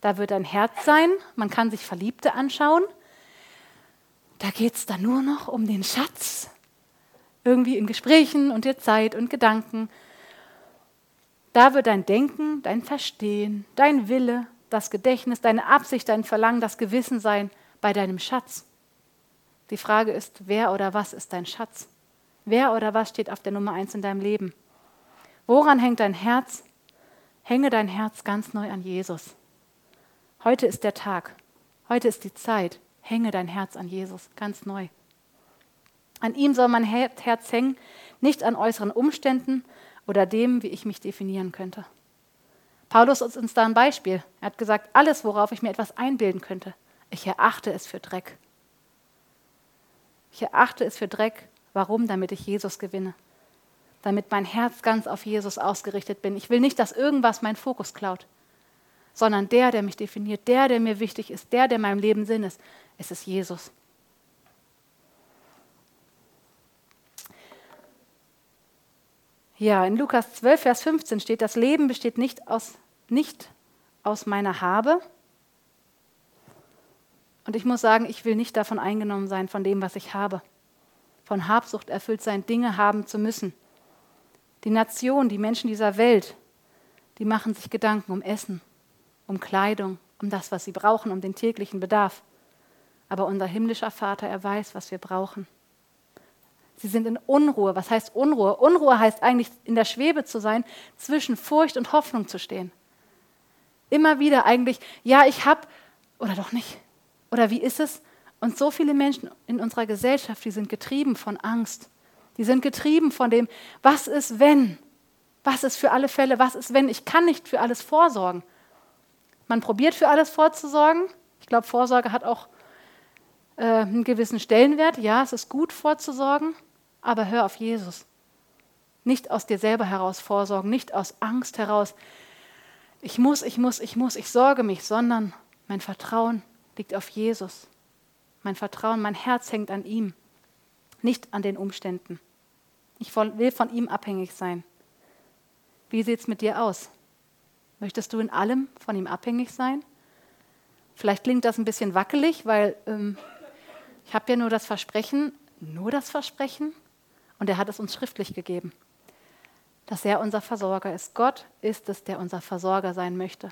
da wird dein Herz sein. Man kann sich Verliebte anschauen. Da geht es dann nur noch um den Schatz irgendwie in Gesprächen und dir Zeit und Gedanken. Da wird dein Denken, dein Verstehen, dein Wille, das Gedächtnis, deine Absicht, dein Verlangen, das Gewissen sein bei deinem Schatz. Die Frage ist, wer oder was ist dein Schatz? Wer oder was steht auf der Nummer eins in deinem Leben? Woran hängt dein Herz? Hänge dein Herz ganz neu an Jesus. Heute ist der Tag. Heute ist die Zeit. Hänge dein Herz an Jesus ganz neu. An ihm soll mein Herz hängen, nicht an äußeren Umständen oder dem, wie ich mich definieren könnte. Paulus ist uns da ein Beispiel. Er hat gesagt, alles, worauf ich mir etwas einbilden könnte, ich erachte es für Dreck. Ich erachte es für Dreck. Warum? Damit ich Jesus gewinne. Damit mein Herz ganz auf Jesus ausgerichtet bin. Ich will nicht, dass irgendwas meinen Fokus klaut, sondern der, der mich definiert, der, der mir wichtig ist, der, der meinem Leben Sinn ist, es ist Jesus. Ja, in Lukas 12, Vers 15 steht, das Leben besteht nicht aus, nicht aus meiner Habe. Und ich muss sagen, ich will nicht davon eingenommen sein, von dem, was ich habe. Von Habsucht erfüllt sein, Dinge haben zu müssen. Die Nation, die Menschen dieser Welt, die machen sich Gedanken um Essen, um Kleidung, um das, was sie brauchen, um den täglichen Bedarf. Aber unser himmlischer Vater, er weiß, was wir brauchen. Sie sind in Unruhe. Was heißt Unruhe? Unruhe heißt eigentlich in der Schwebe zu sein, zwischen Furcht und Hoffnung zu stehen. Immer wieder eigentlich, ja, ich habe oder doch nicht. Oder wie ist es? Und so viele Menschen in unserer Gesellschaft, die sind getrieben von Angst. Die sind getrieben von dem, was ist wenn? Was ist für alle Fälle? Was ist wenn? Ich kann nicht für alles vorsorgen. Man probiert für alles vorzusorgen. Ich glaube, Vorsorge hat auch äh, einen gewissen Stellenwert. Ja, es ist gut vorzusorgen aber hör auf Jesus. Nicht aus dir selber heraus vorsorgen, nicht aus Angst heraus, ich muss, ich muss, ich muss, ich sorge mich, sondern mein Vertrauen liegt auf Jesus. Mein Vertrauen, mein Herz hängt an ihm, nicht an den Umständen. Ich will von ihm abhängig sein. Wie sieht es mit dir aus? Möchtest du in allem von ihm abhängig sein? Vielleicht klingt das ein bisschen wackelig, weil ähm, ich habe ja nur das Versprechen, nur das Versprechen, und er hat es uns schriftlich gegeben, dass er unser Versorger ist. Gott ist es, der unser Versorger sein möchte.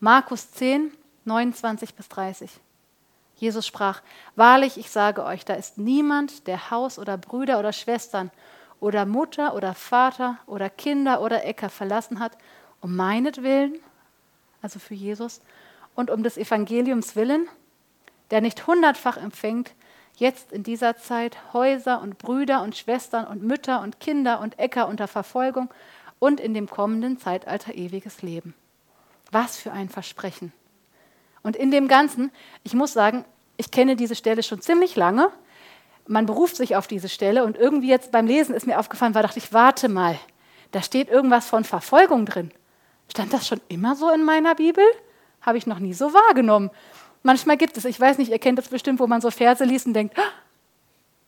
Markus 10, 29 bis 30. Jesus sprach, Wahrlich, ich sage euch, da ist niemand, der Haus oder Brüder oder Schwestern oder Mutter oder Vater oder Kinder oder Äcker verlassen hat, um meinetwillen, also für Jesus, und um des Evangeliums willen, der nicht hundertfach empfängt, jetzt in dieser Zeit Häuser und Brüder und Schwestern und Mütter und Kinder und Äcker unter Verfolgung und in dem kommenden Zeitalter ewiges Leben. Was für ein Versprechen. Und in dem Ganzen, ich muss sagen, ich kenne diese Stelle schon ziemlich lange. man beruft sich auf diese Stelle und irgendwie jetzt beim Lesen ist mir aufgefallen, war dachte ich, warte mal, da steht irgendwas von Verfolgung drin. Stand das schon immer so in meiner Bibel? Habe ich noch nie so wahrgenommen. Manchmal gibt es, ich weiß nicht, ihr kennt das bestimmt, wo man so Verse liest und denkt, ah,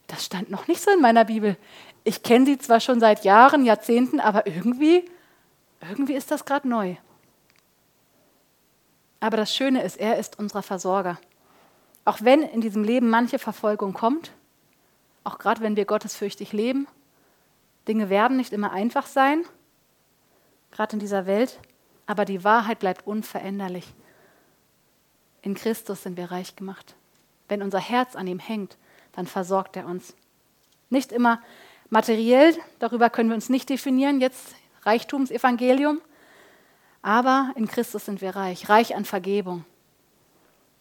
das stand noch nicht so in meiner Bibel. Ich kenne sie zwar schon seit Jahren, Jahrzehnten, aber irgendwie, irgendwie ist das gerade neu. Aber das Schöne ist, er ist unser Versorger. Auch wenn in diesem Leben manche Verfolgung kommt, auch gerade wenn wir gottesfürchtig leben, Dinge werden nicht immer einfach sein, gerade in dieser Welt, aber die Wahrheit bleibt unveränderlich. In Christus sind wir reich gemacht. Wenn unser Herz an ihm hängt, dann versorgt er uns. Nicht immer materiell, darüber können wir uns nicht definieren, jetzt Reichtumsevangelium, aber in Christus sind wir reich, reich an Vergebung,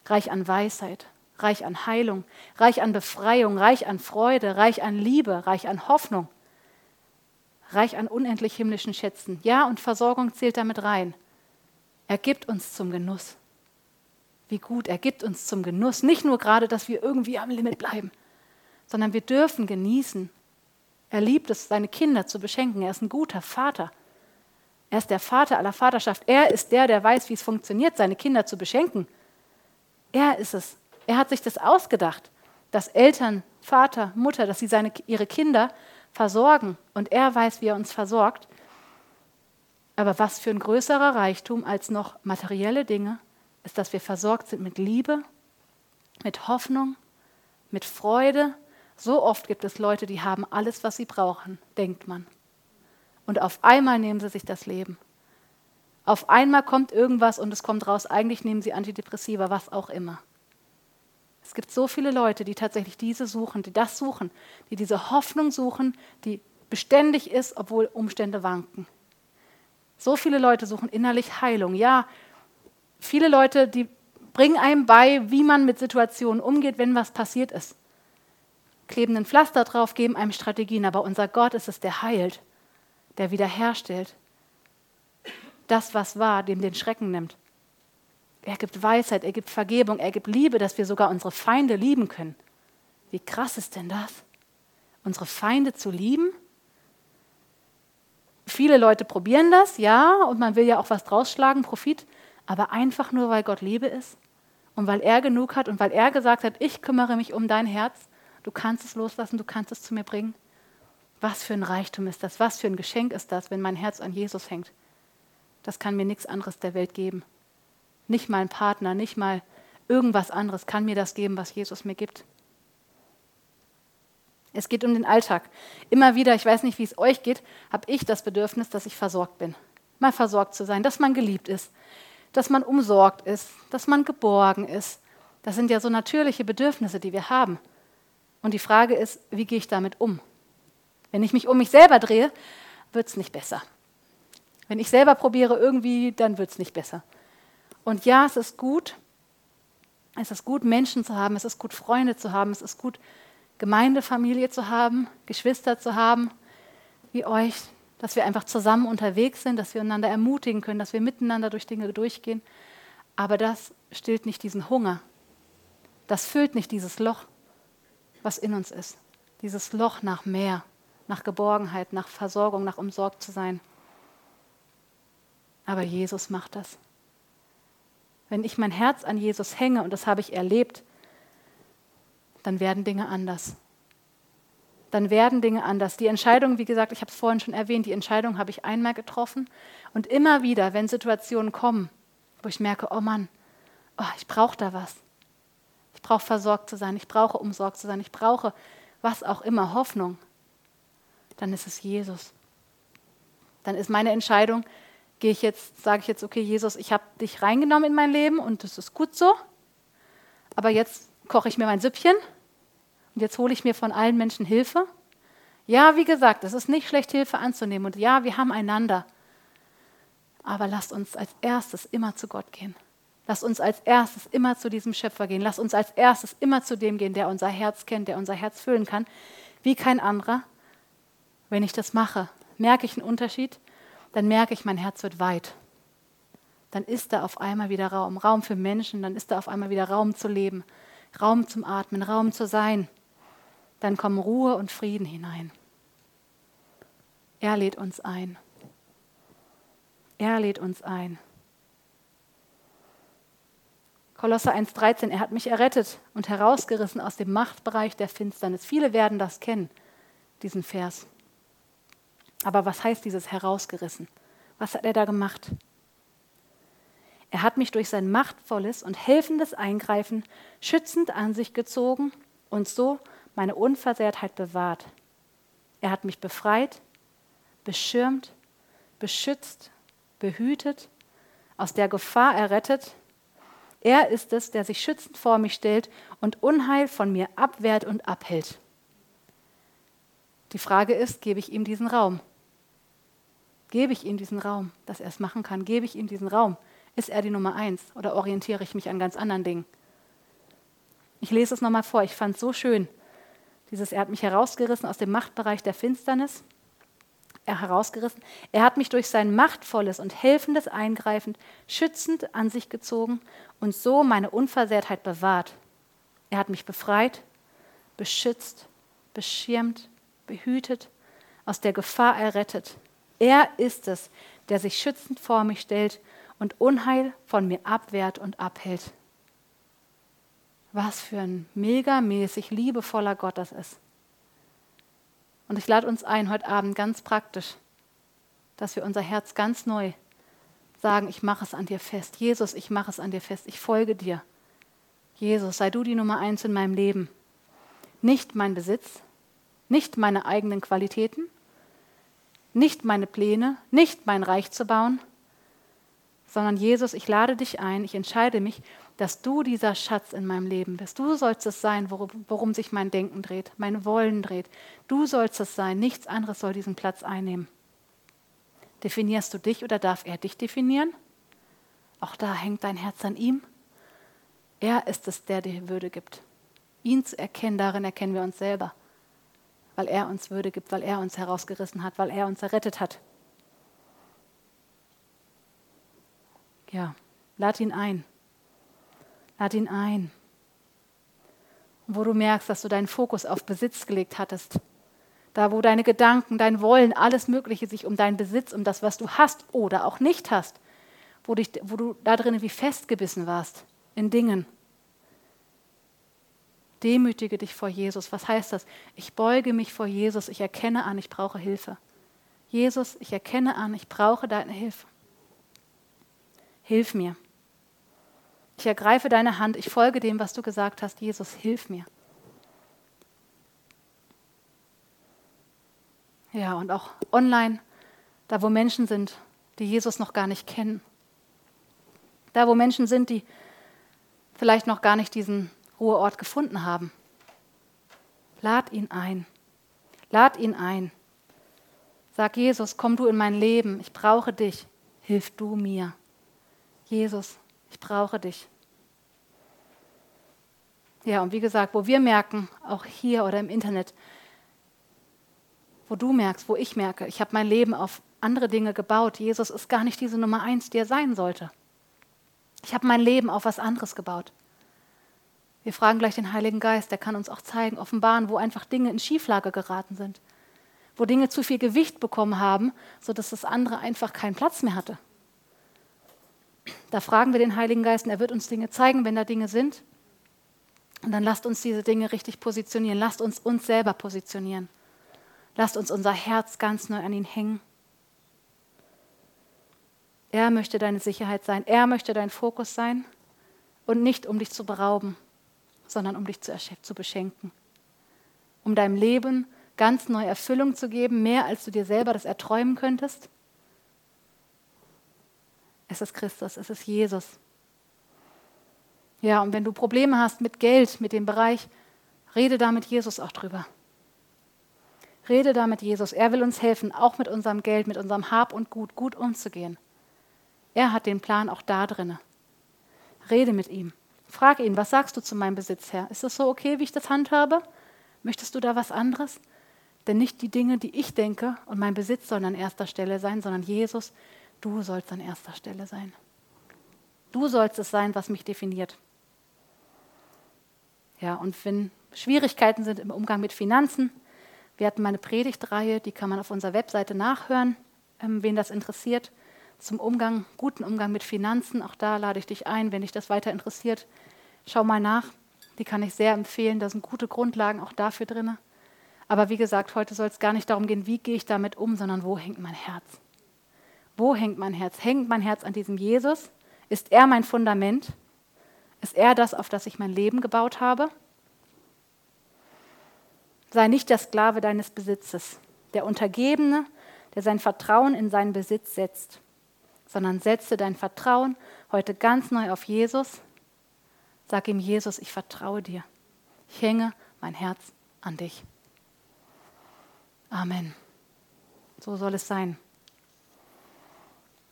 reich an Weisheit, reich an Heilung, reich an Befreiung, reich an Freude, reich an Liebe, reich an Hoffnung, reich an unendlich himmlischen Schätzen. Ja, und Versorgung zählt damit rein. Er gibt uns zum Genuss. Wie gut, er gibt uns zum Genuss. Nicht nur gerade, dass wir irgendwie am Limit bleiben, sondern wir dürfen genießen. Er liebt es, seine Kinder zu beschenken. Er ist ein guter Vater. Er ist der Vater aller Vaterschaft. Er ist der, der weiß, wie es funktioniert, seine Kinder zu beschenken. Er ist es. Er hat sich das ausgedacht, dass Eltern, Vater, Mutter, dass sie seine, ihre Kinder versorgen. Und er weiß, wie er uns versorgt. Aber was für ein größerer Reichtum als noch materielle Dinge ist, dass wir versorgt sind mit Liebe, mit Hoffnung, mit Freude. So oft gibt es Leute, die haben alles, was sie brauchen, denkt man. Und auf einmal nehmen sie sich das Leben. Auf einmal kommt irgendwas und es kommt raus, eigentlich nehmen sie Antidepressiva, was auch immer. Es gibt so viele Leute, die tatsächlich diese suchen, die das suchen, die diese Hoffnung suchen, die beständig ist, obwohl Umstände wanken. So viele Leute suchen innerlich Heilung. Ja, viele Leute, die bringen einem bei, wie man mit Situationen umgeht, wenn was passiert ist. Kleben ein Pflaster drauf, geben einem Strategien, aber unser Gott ist es, der heilt der wiederherstellt. Das, was war, dem den Schrecken nimmt. Er gibt Weisheit, er gibt Vergebung, er gibt Liebe, dass wir sogar unsere Feinde lieben können. Wie krass ist denn das? Unsere Feinde zu lieben? Viele Leute probieren das, ja, und man will ja auch was draus schlagen, Profit, aber einfach nur, weil Gott Liebe ist und weil er genug hat und weil er gesagt hat, ich kümmere mich um dein Herz, du kannst es loslassen, du kannst es zu mir bringen. Was für ein Reichtum ist das? Was für ein Geschenk ist das, wenn mein Herz an Jesus hängt? Das kann mir nichts anderes der Welt geben. Nicht mal ein Partner, nicht mal irgendwas anderes kann mir das geben, was Jesus mir gibt. Es geht um den Alltag. Immer wieder, ich weiß nicht, wie es euch geht, habe ich das Bedürfnis, dass ich versorgt bin. Mal versorgt zu sein, dass man geliebt ist, dass man umsorgt ist, dass man geborgen ist. Das sind ja so natürliche Bedürfnisse, die wir haben. Und die Frage ist, wie gehe ich damit um? Wenn ich mich um mich selber drehe, wird es nicht besser. Wenn ich selber probiere irgendwie, dann wird es nicht besser. Und ja, es ist gut, es ist gut, Menschen zu haben, es ist gut, Freunde zu haben, es ist gut, Gemeindefamilie zu haben, Geschwister zu haben, wie euch, dass wir einfach zusammen unterwegs sind, dass wir einander ermutigen können, dass wir miteinander durch Dinge durchgehen. Aber das stillt nicht diesen Hunger. Das füllt nicht dieses Loch, was in uns ist. Dieses Loch nach mehr nach Geborgenheit, nach Versorgung, nach umsorgt zu sein. Aber Jesus macht das. Wenn ich mein Herz an Jesus hänge, und das habe ich erlebt, dann werden Dinge anders. Dann werden Dinge anders. Die Entscheidung, wie gesagt, ich habe es vorhin schon erwähnt, die Entscheidung habe ich einmal getroffen. Und immer wieder, wenn Situationen kommen, wo ich merke, oh Mann, oh, ich brauche da was. Ich brauche versorgt zu sein, ich brauche umsorgt zu sein, ich brauche was auch immer, Hoffnung dann ist es Jesus. Dann ist meine Entscheidung, gehe ich jetzt, sage ich jetzt, okay, Jesus, ich habe dich reingenommen in mein Leben und das ist gut so. Aber jetzt koche ich mir mein Süppchen und jetzt hole ich mir von allen Menschen Hilfe. Ja, wie gesagt, es ist nicht schlecht, Hilfe anzunehmen. Und ja, wir haben einander. Aber lasst uns als erstes immer zu Gott gehen. Lasst uns als erstes immer zu diesem Schöpfer gehen. Lasst uns als erstes immer zu dem gehen, der unser Herz kennt, der unser Herz füllen kann, wie kein anderer. Wenn ich das mache, merke ich einen Unterschied, dann merke ich, mein Herz wird weit. Dann ist da auf einmal wieder Raum, Raum für Menschen, dann ist da auf einmal wieder Raum zu leben, Raum zum Atmen, Raum zu sein. dann kommen Ruhe und Frieden hinein. Er lädt uns ein. Er lädt uns ein. Kolosser 1,13, er hat mich errettet und herausgerissen aus dem Machtbereich der Finsternis. Viele werden das kennen, diesen Vers. Aber was heißt dieses herausgerissen? Was hat er da gemacht? Er hat mich durch sein machtvolles und helfendes Eingreifen schützend an sich gezogen und so meine Unversehrtheit bewahrt. Er hat mich befreit, beschirmt, beschützt, behütet, aus der Gefahr errettet. Er ist es, der sich schützend vor mich stellt und Unheil von mir abwehrt und abhält. Die Frage ist, gebe ich ihm diesen Raum? Gebe ich ihm diesen Raum, dass er es machen kann? Gebe ich ihm diesen Raum? Ist er die Nummer eins oder orientiere ich mich an ganz anderen Dingen? Ich lese es nochmal vor, ich fand es so schön. Dieses, er hat mich herausgerissen aus dem Machtbereich der Finsternis. Er herausgerissen. Er hat mich durch sein machtvolles und helfendes Eingreifen schützend an sich gezogen und so meine Unversehrtheit bewahrt. Er hat mich befreit, beschützt, beschirmt, behütet, aus der Gefahr errettet. Er ist es, der sich schützend vor mich stellt und Unheil von mir abwehrt und abhält. Was für ein megamäßig liebevoller Gott das ist. Und ich lade uns ein, heute Abend ganz praktisch, dass wir unser Herz ganz neu sagen, ich mache es an dir fest. Jesus, ich mache es an dir fest. Ich folge dir. Jesus, sei du die Nummer eins in meinem Leben. Nicht mein Besitz, nicht meine eigenen Qualitäten, nicht meine Pläne, nicht mein Reich zu bauen, sondern Jesus, ich lade dich ein, ich entscheide mich, dass du dieser Schatz in meinem Leben bist. Du sollst es sein, worum, worum sich mein Denken dreht, mein Wollen dreht. Du sollst es sein, nichts anderes soll diesen Platz einnehmen. Definierst du dich oder darf er dich definieren? Auch da hängt dein Herz an ihm. Er ist es, der dir Würde gibt. Ihn zu erkennen, darin erkennen wir uns selber, weil er uns Würde gibt, weil er uns herausgerissen hat, weil er uns errettet hat. Ja, lad ihn ein. Lad ihn ein. wo du merkst, dass du deinen Fokus auf Besitz gelegt hattest, da wo deine Gedanken, dein Wollen, alles Mögliche sich um deinen Besitz, um das, was du hast oder auch nicht hast, wo, dich, wo du da drinnen wie festgebissen warst in Dingen. Demütige dich vor Jesus. Was heißt das? Ich beuge mich vor Jesus. Ich erkenne an, ich brauche Hilfe. Jesus, ich erkenne an, ich brauche deine Hilfe. Hilf mir. Ich ergreife deine Hand, ich folge dem, was du gesagt hast. Jesus, hilf mir. Ja, und auch online, da wo Menschen sind, die Jesus noch gar nicht kennen. Da wo Menschen sind, die vielleicht noch gar nicht diesen Ruheort gefunden haben. Lad ihn ein. Lad ihn ein. Sag Jesus, komm du in mein Leben. Ich brauche dich. Hilf du mir. Jesus, ich brauche dich. Ja, und wie gesagt, wo wir merken, auch hier oder im Internet, wo du merkst, wo ich merke, ich habe mein Leben auf andere Dinge gebaut. Jesus ist gar nicht diese Nummer eins, die er sein sollte. Ich habe mein Leben auf was anderes gebaut. Wir fragen gleich den Heiligen Geist, der kann uns auch zeigen, offenbaren, wo einfach Dinge in Schieflage geraten sind, wo Dinge zu viel Gewicht bekommen haben, sodass das andere einfach keinen Platz mehr hatte. Da fragen wir den Heiligen Geist und er wird uns Dinge zeigen, wenn da Dinge sind. Und dann lasst uns diese Dinge richtig positionieren. Lasst uns uns selber positionieren. Lasst uns unser Herz ganz neu an ihn hängen. Er möchte deine Sicherheit sein. Er möchte dein Fokus sein. Und nicht um dich zu berauben, sondern um dich zu, zu beschenken. Um deinem Leben ganz neue Erfüllung zu geben, mehr als du dir selber das erträumen könntest. Es ist Christus, es ist Jesus. Ja, und wenn du Probleme hast mit Geld, mit dem Bereich, rede da mit Jesus auch drüber. Rede da mit Jesus. Er will uns helfen, auch mit unserem Geld, mit unserem Hab und Gut gut umzugehen. Er hat den Plan auch da drinne. Rede mit ihm. Frag ihn, was sagst du zu meinem Besitz, Herr? Ist das so okay, wie ich das handhabe? Möchtest du da was anderes? Denn nicht die Dinge, die ich denke und mein Besitz sollen an erster Stelle sein, sondern Jesus, Du sollst an erster Stelle sein. Du sollst es sein, was mich definiert. Ja, und wenn Schwierigkeiten sind im Umgang mit Finanzen. Wir hatten mal eine Predigtreihe, die kann man auf unserer Webseite nachhören, ähm, wen das interessiert, zum Umgang, guten Umgang mit Finanzen. Auch da lade ich dich ein, wenn dich das weiter interessiert. Schau mal nach. Die kann ich sehr empfehlen. Da sind gute Grundlagen auch dafür drin. Aber wie gesagt, heute soll es gar nicht darum gehen, wie gehe ich damit um, sondern wo hängt mein Herz? Wo hängt mein Herz? Hängt mein Herz an diesem Jesus? Ist er mein Fundament? Ist er das, auf das ich mein Leben gebaut habe? Sei nicht der Sklave deines Besitzes, der Untergebene, der sein Vertrauen in seinen Besitz setzt, sondern setze dein Vertrauen heute ganz neu auf Jesus. Sag ihm, Jesus, ich vertraue dir. Ich hänge mein Herz an dich. Amen. So soll es sein.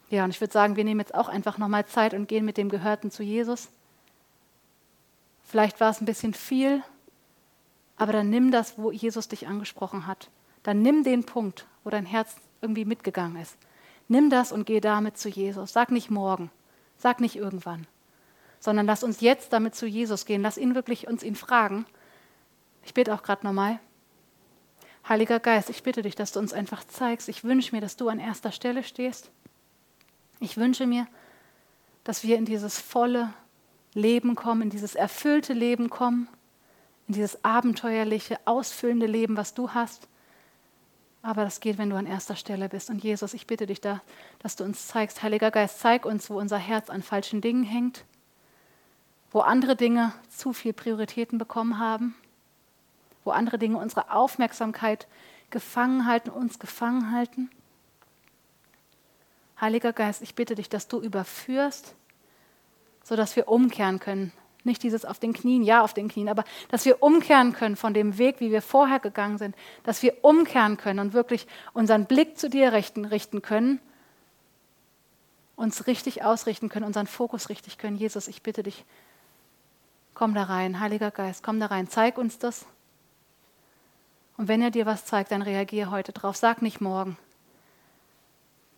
Ja, und ich würde sagen, wir nehmen jetzt auch einfach nochmal Zeit und gehen mit dem Gehörten zu Jesus. Vielleicht war es ein bisschen viel, aber dann nimm das, wo Jesus dich angesprochen hat. Dann nimm den Punkt, wo dein Herz irgendwie mitgegangen ist. Nimm das und geh damit zu Jesus. Sag nicht morgen, sag nicht irgendwann, sondern lass uns jetzt damit zu Jesus gehen. Lass ihn wirklich uns ihn fragen. Ich bete auch gerade nochmal. Heiliger Geist, ich bitte dich, dass du uns einfach zeigst. Ich wünsche mir, dass du an erster Stelle stehst. Ich wünsche mir, dass wir in dieses volle Leben kommen, in dieses erfüllte Leben kommen, in dieses abenteuerliche, ausfüllende Leben, was du hast. Aber das geht, wenn du an erster Stelle bist. Und Jesus, ich bitte dich da, dass du uns zeigst, Heiliger Geist, zeig uns, wo unser Herz an falschen Dingen hängt, wo andere Dinge zu viel Prioritäten bekommen haben, wo andere Dinge unsere Aufmerksamkeit gefangen halten, uns gefangen halten. Heiliger Geist, ich bitte dich, dass du überführst, sodass wir umkehren können. Nicht dieses auf den Knien, ja auf den Knien, aber dass wir umkehren können von dem Weg, wie wir vorher gegangen sind, dass wir umkehren können und wirklich unseren Blick zu dir richten, richten können, uns richtig ausrichten können, unseren Fokus richtig können. Jesus, ich bitte dich, komm da rein, Heiliger Geist, komm da rein, zeig uns das. Und wenn er dir was zeigt, dann reagier heute drauf, sag nicht morgen.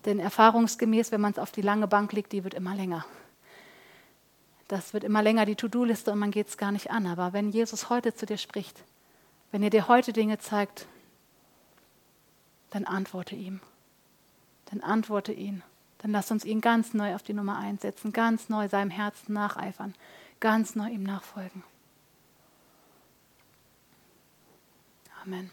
Denn erfahrungsgemäß, wenn man es auf die lange Bank legt, die wird immer länger. Das wird immer länger, die To-Do-Liste, und man geht es gar nicht an. Aber wenn Jesus heute zu dir spricht, wenn er dir heute Dinge zeigt, dann antworte ihm. Dann antworte ihn. Dann lass uns ihn ganz neu auf die Nummer einsetzen, ganz neu seinem Herzen nacheifern, ganz neu ihm nachfolgen. Amen.